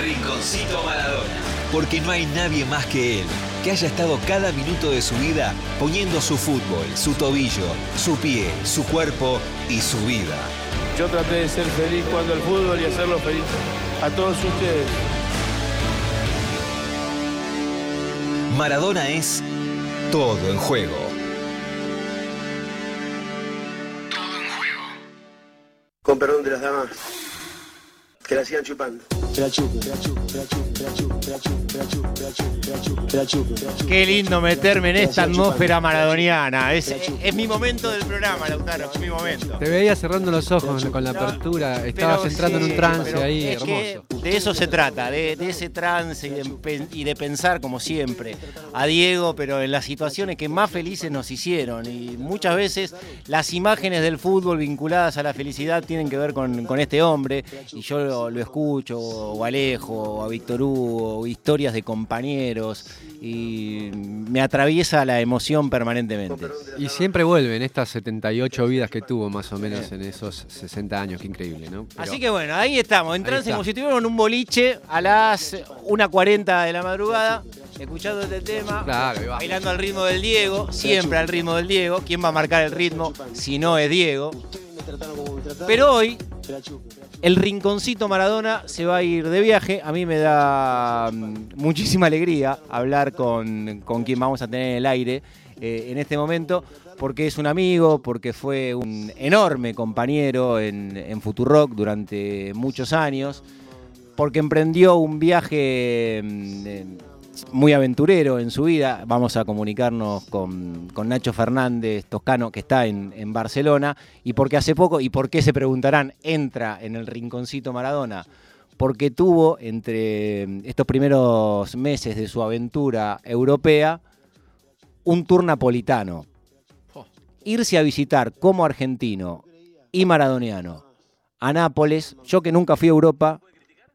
Rinconcito Maradona. Porque no hay nadie más que él que haya estado cada minuto de su vida poniendo su fútbol, su tobillo, su pie, su cuerpo y su vida. Yo traté de ser feliz cuando el fútbol y hacerlo feliz a todos ustedes. Maradona es todo en juego. Perdón de las damas, que la sigan chupando. Qué lindo meterme en esta atmósfera maradoniana. Es, es mi momento del programa, Lautaro, es mi momento. Te veía cerrando los ojos con la apertura, estabas Pero entrando en un trance ahí, es que hermoso. de eso se trata, de, de ese trance y de, pen- y de pensar, como siempre, a Diego, pero en las situaciones que más felices nos hicieron. Y muchas veces las imágenes del fútbol vinculadas a la felicidad tienen que ver con, con este hombre. Y yo lo, lo escucho, o a Alejo, o a Víctor Hugo, historias de compañeros. Y me atraviesa la emoción permanentemente. Y siempre vuelve en estas 78 vidas que tuvo más o menos en esos 60 años, qué increíble, ¿no? Pero- Así que bueno, ahí estamos, en trance como si estuviéramos en un boliche a las 1.40 de la madrugada, escuchando este tema, Claro, bailando al ritmo del Diego, siempre al ritmo del Diego. ¿Quién va a marcar el ritmo si no es Diego? Pero hoy, el rinconcito Maradona se va a ir de viaje. A mí me da mm, muchísima alegría hablar con, con quien vamos a tener en el aire eh, en este momento, porque es un amigo, porque fue un enorme compañero en, Futurock durante muchos años, porque emprendió un viaje mm, muy aventurero en su vida. Vamos a comunicarnos con, Nacho Fernández Toscano, que está en, Barcelona, y porque hace poco, y por qué se preguntarán, entra en el rinconcito Maradona, porque tuvo entre estos primeros meses de su aventura europea un tour napolitano. Irse a visitar como argentino y maradoniano a Nápoles, yo que nunca fui a Europa,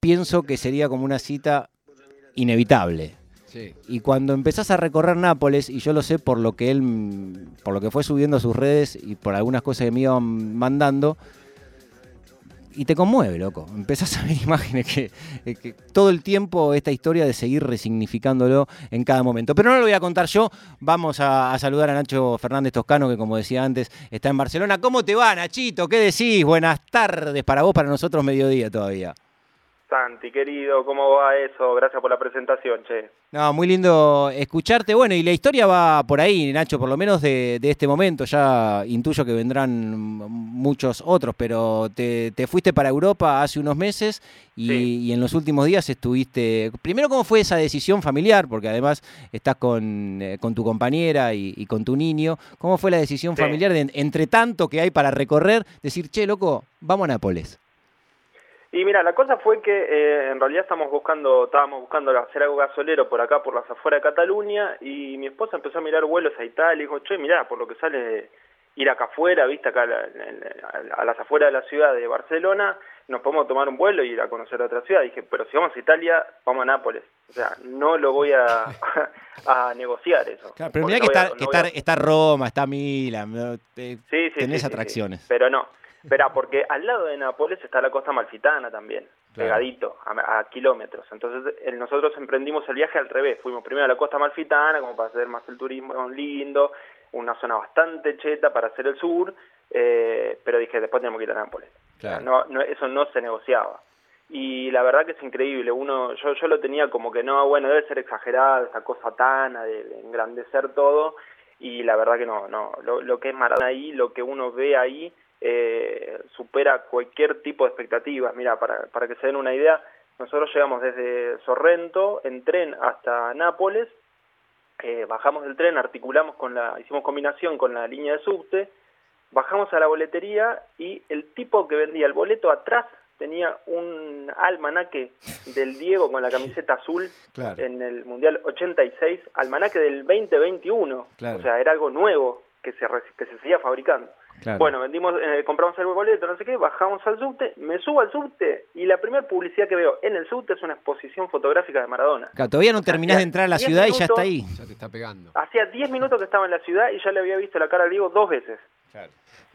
pienso que sería como una cita inevitable. Y cuando empezás a recorrer Nápoles, y yo lo sé por lo que él, por lo que fue subiendo a sus redes y por algunas cosas que me iban mandando, y te conmueve, loco. Empezás a ver imágenes que, eh, que todo el tiempo esta historia de seguir resignificándolo en cada momento. Pero no lo voy a contar yo. Vamos a, a saludar a Nacho Fernández Toscano, que como decía antes, está en Barcelona. ¿Cómo te va, Nachito? ¿Qué decís? Buenas tardes para vos, para nosotros mediodía todavía. Santi, querido, ¿cómo va eso? Gracias por la presentación, che. No, muy lindo escucharte. Bueno, y la historia va por ahí, Nacho, por lo menos de, de este momento. Ya intuyo que vendrán muchos otros, pero te, te fuiste para Europa hace unos meses y, Sí. y en los últimos días estuviste... Primero, ¿cómo fue esa decisión familiar? Porque además estás con, eh, con tu compañera y, y con tu niño. ¿Cómo fue la decisión Sí. familiar de, entre tanto que hay para recorrer, decir, che, loco, vamos a Nápoles? Y mira, la cosa fue que eh, en realidad estamos buscando, estábamos buscando hacer algo gasolero por acá, por las afueras de Cataluña, y mi esposa empezó a mirar vuelos a Italia y dijo, che, mirá, por lo que sale ir acá afuera, viste, acá a, la- a- a las afueras de la ciudad de Barcelona, nos podemos tomar un vuelo y ir a conocer otra ciudad. dije, pero si vamos a Italia, vamos a Nápoles. O sea, no lo voy a, a negociar eso. Claro, pero mira que, no voy a- está, no a- está, está Roma, está Milán, Sí, sí, tenés sí, atracciones. Pero no. Verá, porque al lado de Nápoles está la costa malfitana también, Claro. pegadito, a, a kilómetros. Entonces el- nosotros emprendimos el viaje al revés. Fuimos primero a la costa malfitana, como para hacer más el turismo lindo, una zona bastante cheta para hacer el sur, eh, pero dije, después tenemos que ir a Nápoles. Claro. no, no, eso no se negociaba. Y la verdad que es increíble, uno yo yo lo tenía como que no, bueno, debe ser exagerado esa cosa tana de, de engrandecer todo y la verdad que no, no, lo, lo que es Maradona ahí, lo que uno ve ahí eh, supera cualquier tipo de expectativas. Mira, para, para que se den una idea, nosotros llegamos desde Sorrento en tren hasta Nápoles, eh, bajamos del tren, articulamos con la, hicimos combinación con la línea de subte, bajamos a la boletería y el tipo que vendía el boleto atrás tenía un almanaque del Diego con la camiseta azul Claro. en el Mundial 86, almanaque del 2021, Claro. o sea, era algo nuevo que se, que se seguía fabricando. Claro. Bueno, vendimos, eh, compramos el boleto, no sé qué, bajamos al subte, me subo al subte y la primera publicidad que veo en el subte es una exposición fotográfica de Maradona. Claro, todavía no terminás de entrar a la ciudad y ya está ahí. Ya te está pegando. Hacía 10 minutos que estaba en la ciudad y ya le había visto la cara a Diego dos veces.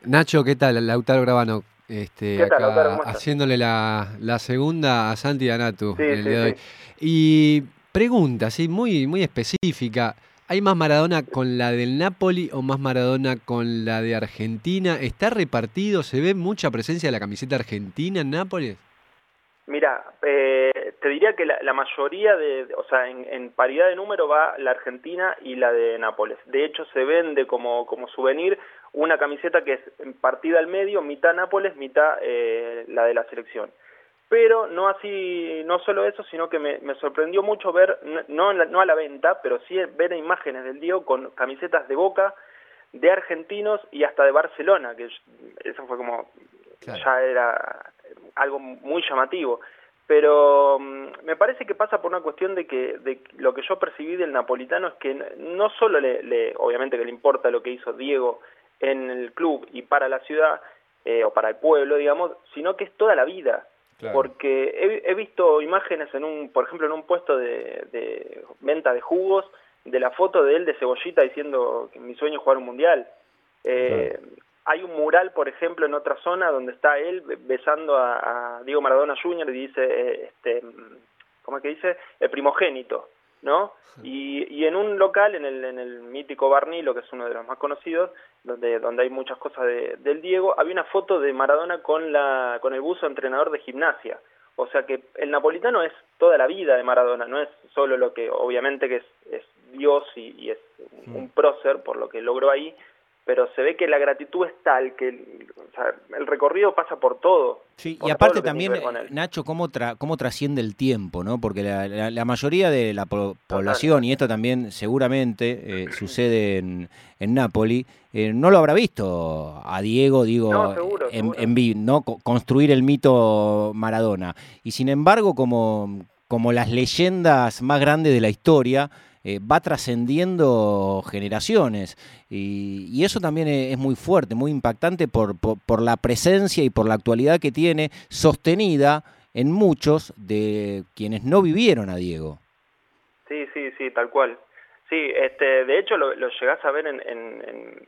Nacho, ¿qué tal? Lautaro Grabano. Este, ¿Qué tal, acá Lautaro? ¿Cómo estás? haciéndole la, la segunda a Santi y a Natu Sí, en el sí, día de hoy. sí. Y pregunta, sí, muy, muy específica. ¿Hay más Maradona con la del Napoli o más Maradona con la de Argentina? ¿Está repartido? ¿Se ve mucha presencia de la camiseta argentina en Nápoles? Mira, eh, te diría que la, mayoría de, o sea, en, en paridad de número va la Argentina y la de Nápoles. De hecho, se vende como, como souvenir una camiseta que es partida al medio, mitad Nápoles, mitad eh, la de la selección. Pero no así, no solo eso, sino que me, me sorprendió mucho ver, no, la- no a la venta, pero sí ver imágenes del Diego con camisetas de Boca, de argentinos y hasta de Barcelona, que eso fue como, Claro. ya era algo muy llamativo. Pero mm, me parece que pasa por una cuestión de que de lo que yo percibí del napolitano es que no solo le, le- obviamente que le importa lo que hizo Diego en el club y para la ciudad eh, o para el pueblo, digamos, sino que es toda la vida. Porque he, he visto imágenes en un, por ejemplo, en un puesto de, de venta de jugos, de la foto de él de cebollita diciendo que mi sueño es jugar un mundial. Eh, Hay un mural, por ejemplo, en otra zona donde está él be- besando a, a Diego Maradona Jr. y dice, eh, este, ¿cómo es que dice? El primogénito, ¿no? Y, y en un local, en el, en el mítico Barnilo, que es uno de los más conocidos, donde, donde hay muchas cosas de- del Diego, había una foto de Maradona con, la, con el buzo entrenador de gimnasia. O sea que el napolitano es toda la vida de Maradona, no es solo lo que, obviamente que es, es Dios y, y es un, un prócer por lo que logró ahí, pero se ve que la gratitud es tal que el, o sea, el recorrido pasa por todo. Sí, por y aparte también. Nacho, cómo, tra- cómo trasciende el tiempo, ¿no? Porque la, la- la mayoría de la po- población, y esto también seguramente eh, sucede en, en Nápoli, eh, no lo habrá visto a Diego, digo, No, seguro, en, seguro. en ¿no? Co- construir el mito Maradona. Y sin embargo, como, como las leyendas más grandes de la historia, eh, va trascendiendo generaciones. Y, eso también e- es muy fuerte, muy impactante por, la presencia y por la actualidad que tiene, sostenida en muchos de quienes no vivieron a Diego. Sí, sí, sí, tal cual. Sí, este, de hecho lo, lo llegás a ver en, en, en,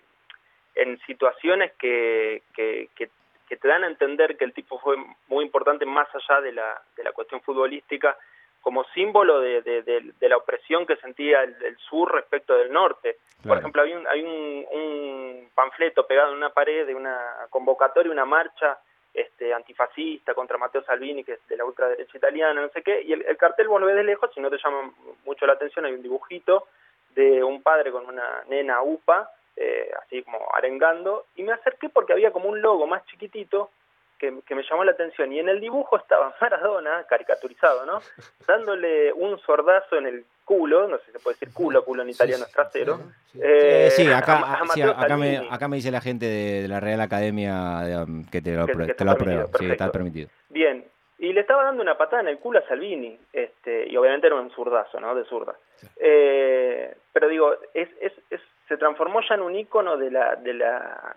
en situaciones que, que, que, que te dan a entender que el tipo fue muy importante más allá de la cuestión futbolística, como símbolo de, de, de- de la opresión que sentía el, el sur respecto del norte. Por ejemplo, hay, un, hay un, un panfleto pegado en una pared de una convocatoria, una marcha este, antifascista contra Matteo Salvini, que es de la ultraderecha italiana, no sé qué, y el, el cartel vos lo ves de lejos, si no te llama mucho la atención, hay un dibujito de un padre con una nena upa, eh, así como arengando, y me acerqué porque había como un logo más chiquitito que, que me llamó la atención, y en el dibujo estaba Maradona, caricaturizado, ¿no? Dándole un sordazo en el culo, no sé si se puede decir culo, culo en italiano es trasero. Eh, eh, sí, a- acá, a sí, Matteo acá, me, acá me dice la gente de, de la Real Academia de, um, que te lo, Que- te está lo aprueba. permitido, Sí, está permitido. Bien, y le estaba dando una patada en el culo a Salvini, este, y obviamente era un zurdazo, ¿no? De zurda. Eh, pero digo, es, es, es, se transformó ya en un ícono de la, de la,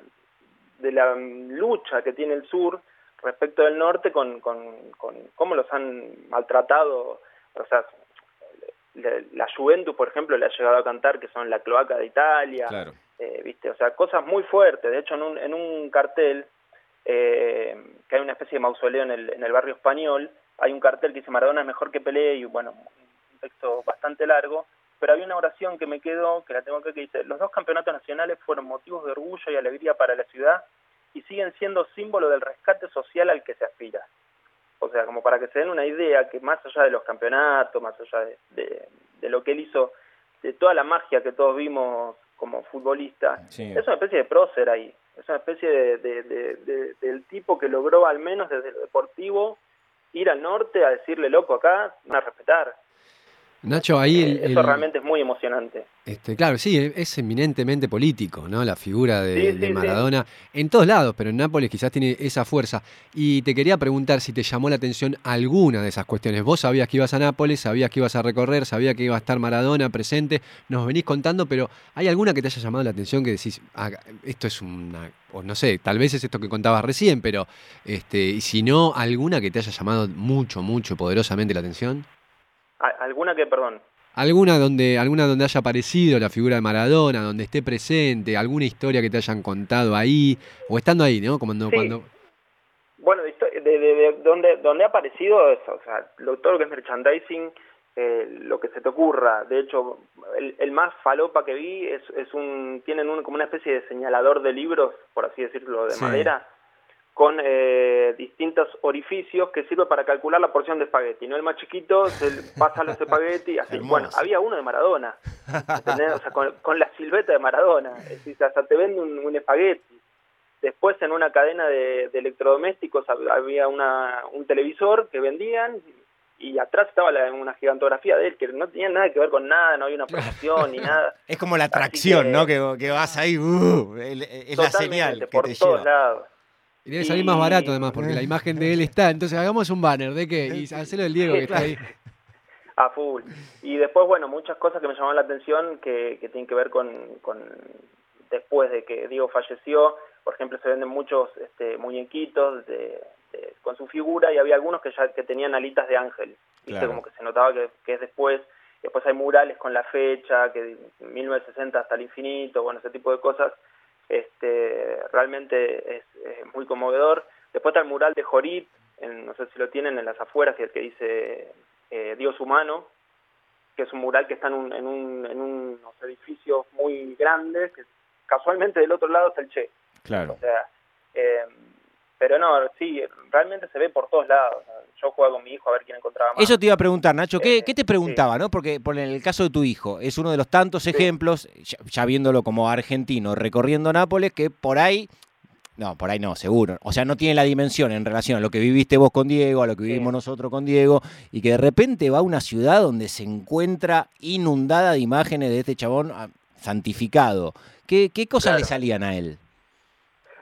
de la mm, lucha que tiene el sur respecto del norte con, con, con cómo los han maltratado, o sea, la, Juventus, por ejemplo, le ha llegado a cantar que son la cloaca de Italia, Claro. eh, viste, o sea, cosas muy fuertes. De hecho, en un, en un cartel eh, que hay una especie de mausoleo en el, en el barrio español, hay un cartel que dice Maradona es mejor que Pelé y bueno, un texto bastante largo, pero hay una oración que me quedó, que la tengo acá, que dice, los dos campeonatos nacionales fueron motivos de orgullo y alegría para la ciudad y siguen siendo símbolo del rescate social al que se aspira. O sea, como para que se den una idea que más allá de los campeonatos, más allá de, de, de lo que él hizo, de toda la magia que todos vimos como futbolista, Sí. es una especie de prócer ahí, es una especie de, de- de- de- del tipo que logró al menos desde lo deportivo ir al norte a decirle, loco, acá van a respetar. Nacho, ahí el, Eh, Eso realmente es muy emocionante. Este, claro, sí, es- es eminentemente político, ¿no? La figura de, Sí, sí, de sí. Maradona en todos lados, pero en Nápoles quizás tiene esa fuerza. Y te quería preguntar si te llamó la atención alguna de esas cuestiones. Vos sabías que ibas a Nápoles, sabías que ibas a recorrer, sabías que iba a estar Maradona presente, nos venís contando, pero ¿hay alguna que te haya llamado la atención que decís, "Ah, esto es una, o no sé, tal vez es esto que contabas recién, pero este, y si no, alguna que te haya llamado mucho, mucho, poderosamente la atención? ¿Alguna que, perdón? ¿Alguna donde, alguna donde haya aparecido la figura de Maradona, donde esté presente, alguna historia que te hayan contado ahí, o estando ahí, ¿no? Como no- Sí. cuando... Bueno, de, histo- de, de- de donde, donde ha aparecido eso, o sea, lo, todo lo que es merchandising, eh, lo que se te ocurra. De hecho, el, el más falopa que vi es, es un, tienen un, como una especie de señalador de libros, por así decirlo, de Sí. madera, con eh, distintos orificios que sirve para calcular la porción de espagueti. ¿no? El más chiquito se pasa los espagueti, así. Hermoso. Bueno, había uno de Maradona, ¿entendés? O sea, con, con la silueta de Maradona. Es decir, hasta te vende un, un espagueti. Después en una cadena de, de electrodomésticos hab- había una, un televisor que vendían y atrás estaba la- una gigantografía de él que no tenía nada que ver con nada, no había una promoción ni nada. Es como la atracción, que- ¿no? Que, que vas ahí, uh, es la señal que por te todos lleva. lados. Y debe salir más barato además, porque la imagen de él está. Entonces hagamos un banner, ¿de qué? Y hacelo del Diego que está ahí. A full. Y después, bueno, muchas cosas que me llamaron la atención que, que tienen que ver con, con después de que Diego falleció. Por ejemplo, se venden muchos este, muñequitos de, de- con su figura y había algunos que ya que tenían alitas de ángel. ¿viste? Claro. Como que se notaba que, que es después. Después hay murales con la fecha, que 1960 hasta el infinito, bueno, ese tipo de cosas. Este, realmente es, es muy conmovedor. Después está el mural de Jorip, en- no sé si lo tienen en las afueras, que, que dice eh, Dios humano, que es un mural que está en, un, en, un, en unos edificios muy grandes, que casualmente del otro lado está el Che. Claro. O sea, eh, pero no, sí, realmente se ve por todos lados. Yo jugaba con mi hijo a ver quién encontraba más. Eso te iba a preguntar, Nacho, ¿qué, Eh, qué te preguntaba, no? Porque por el caso de tu hijo, es uno de los tantos ejemplos, ya, ya viéndolo como argentino, recorriendo Nápoles, que por ahí, no, por ahí no, seguro. O sea, no tiene la dimensión en relación a lo que viviste vos con Diego, a lo que Sí. vivimos nosotros con Diego, y que de repente va a una ciudad donde se encuentra inundada de imágenes de este chabón ah, santificado. ¿Qué, qué cosas le salían a él?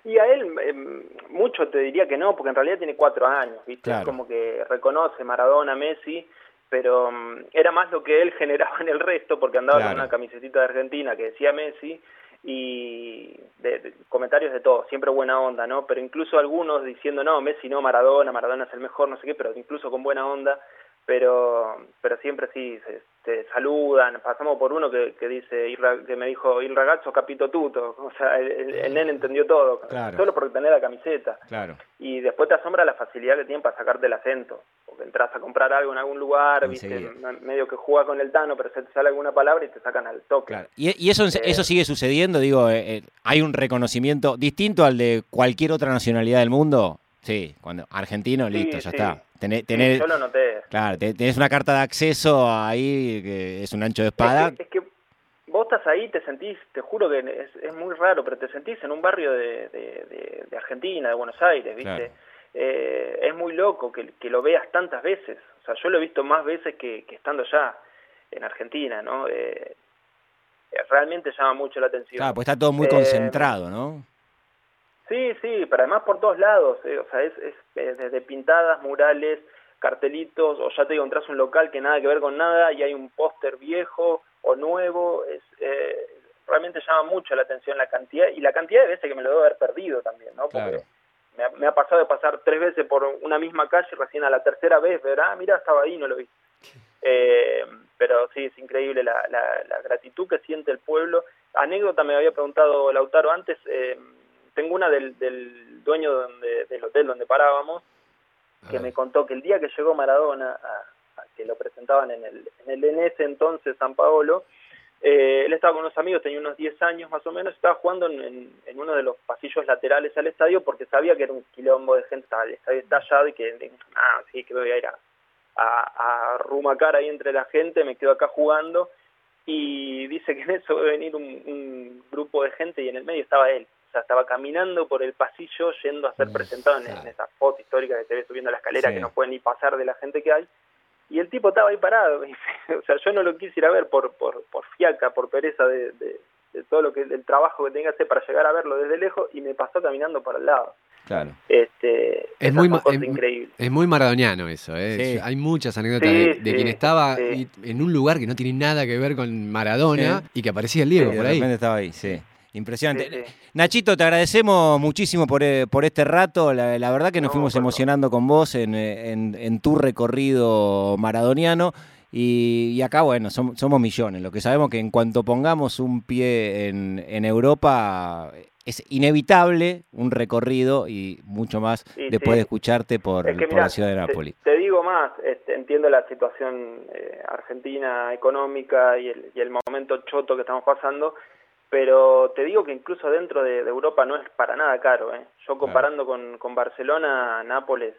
Y a él, em, mucho te diría que no, porque en realidad tiene cuatro años, ¿viste? Claro. Es como que reconoce Maradona, Messi, pero mm, era más lo que él generaba en el resto, porque andaba Claro. con una camisetita de Argentina que decía Messi, y de, de- comentarios de todo, siempre buena onda, ¿no? Pero incluso algunos diciendo, no, Messi no, Maradona, Maradona es el mejor, no sé qué, pero incluso con buena onda, pero pero siempre sí, se, te saludan, pasamos por uno que, que dice, "Il ra- que me dijo, il ragazzo capito tutto, o sea, el, el, el nene entendió todo, Claro. solo porque tenés la camiseta. Claro. Y después te asombra la facilidad que tienen para sacarte el acento. Porque entras a comprar algo en algún lugar, viste, Enseguida. medio que juega con el Tano, pero se te sale alguna palabra y te sacan al toque. Claro. ¿Y, y eso, eso sigue sucediendo? Digo, eh, eh, ¿hay un reconocimiento distinto al de cualquier otra nacionalidad del mundo? Sí, cuando argentino, Sí, listo, ya sí. está. Tenés, Sí, tenés- yo lo noté. claro, te- tenés una carta de acceso ahí que es un ancho de espada. Es que, es que vos estás ahí, te sentís, te juro que es, es muy raro, pero te sentís en un barrio de, de- de- de Argentina, de Buenos Aires, ¿viste? Claro. Eh, es muy loco que, que lo veas tantas veces. O sea, yo lo he visto más veces que, que estando ya en Argentina, ¿no? Eh, eh, realmente llama mucho la atención. Claro, pues está todo muy Eh, concentrado, ¿no? Sí, sí, pero además por todos lados, eh, o sea, es, es eh, desde pintadas, murales, cartelitos, o ya te a un local que nada que ver con nada y hay un póster viejo o nuevo, es, eh, realmente llama mucho la atención la cantidad y la cantidad de veces que me lo debo haber perdido también, ¿no? Porque Claro. me, ha, me ha pasado de pasar tres veces por una misma calle y recién a la tercera vez ver, ah, mira, estaba ahí, no lo vi. Eh, pero sí, es increíble la, la, la gratitud que siente el pueblo. Anécdota me había preguntado Lautaro antes, eh, tengo una del, del dueño donde, del hotel donde parábamos, que Ah. me contó que el día que llegó Maradona, a, a que lo presentaban en el, en el ese entonces San Paolo, eh, él estaba con unos amigos, tenía unos 10 años más o menos, estaba jugando en, en- en uno de los pasillos laterales al estadio porque sabía que era un quilombo de gente, estaba el estadio estallado y que, ah, sí, que me voy a ir a, a, a rumacar ahí entre la gente, me quedo acá jugando y dice que en eso va a venir un, un grupo de gente y en el medio estaba él. O sea, estaba caminando por el pasillo yendo a ser presentado en, en esa foto histórica que te ves subiendo la escalera Sí. que no puede ni pasar de la gente que hay. y el tipo estaba ahí parado. o sea, yo no lo quise ir a ver por, por, por fiaca, por pereza de, de, de todo lo que el trabajo que tenía que hacer para llegar a verlo desde lejos y me pasó caminando para el lado. Claro. Este, Es muy, es, increíbles. es muy maradoniano eso. ¿eh? Sí. Hay muchas anécdotas Sí, de, de sí, quien estaba en un lugar que no tiene nada que ver con Maradona y que aparecía el Diego de por ahí. repente estaba ahí, sí. Impresionante. Sí, sí. Nachito, te agradecemos muchísimo por, eh, por este rato. La, la verdad que nos No, fuimos emocionando con vos en, eh, en- en tu recorrido maradoniano. Y, y acá, bueno, som- somos millones. Lo que sabemos que en cuanto pongamos un pie en, en Europa, es inevitable un recorrido y mucho más Sí, después de escucharte por, Es que por mirá, la ciudad de te- Nápoles. Te, digo más, este, entiendo la situación eh, argentina económica y el, y el momento choto que estamos pasando, pero te digo que incluso dentro de, de Europa no es para nada caro. ¿eh? Yo comparando con, con Barcelona, Nápoles,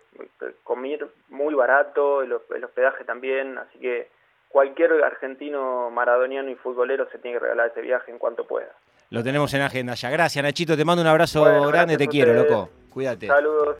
comir muy barato, el, el hospedaje también, así que cualquier argentino maradoniano y futbolero se tiene que regalar ese viaje en cuanto pueda. Lo tenemos en agenda ya. Gracias, Nachito. Te mando un abrazo Bueno, grande. Te quiero, loco. Cuídate. Saludos.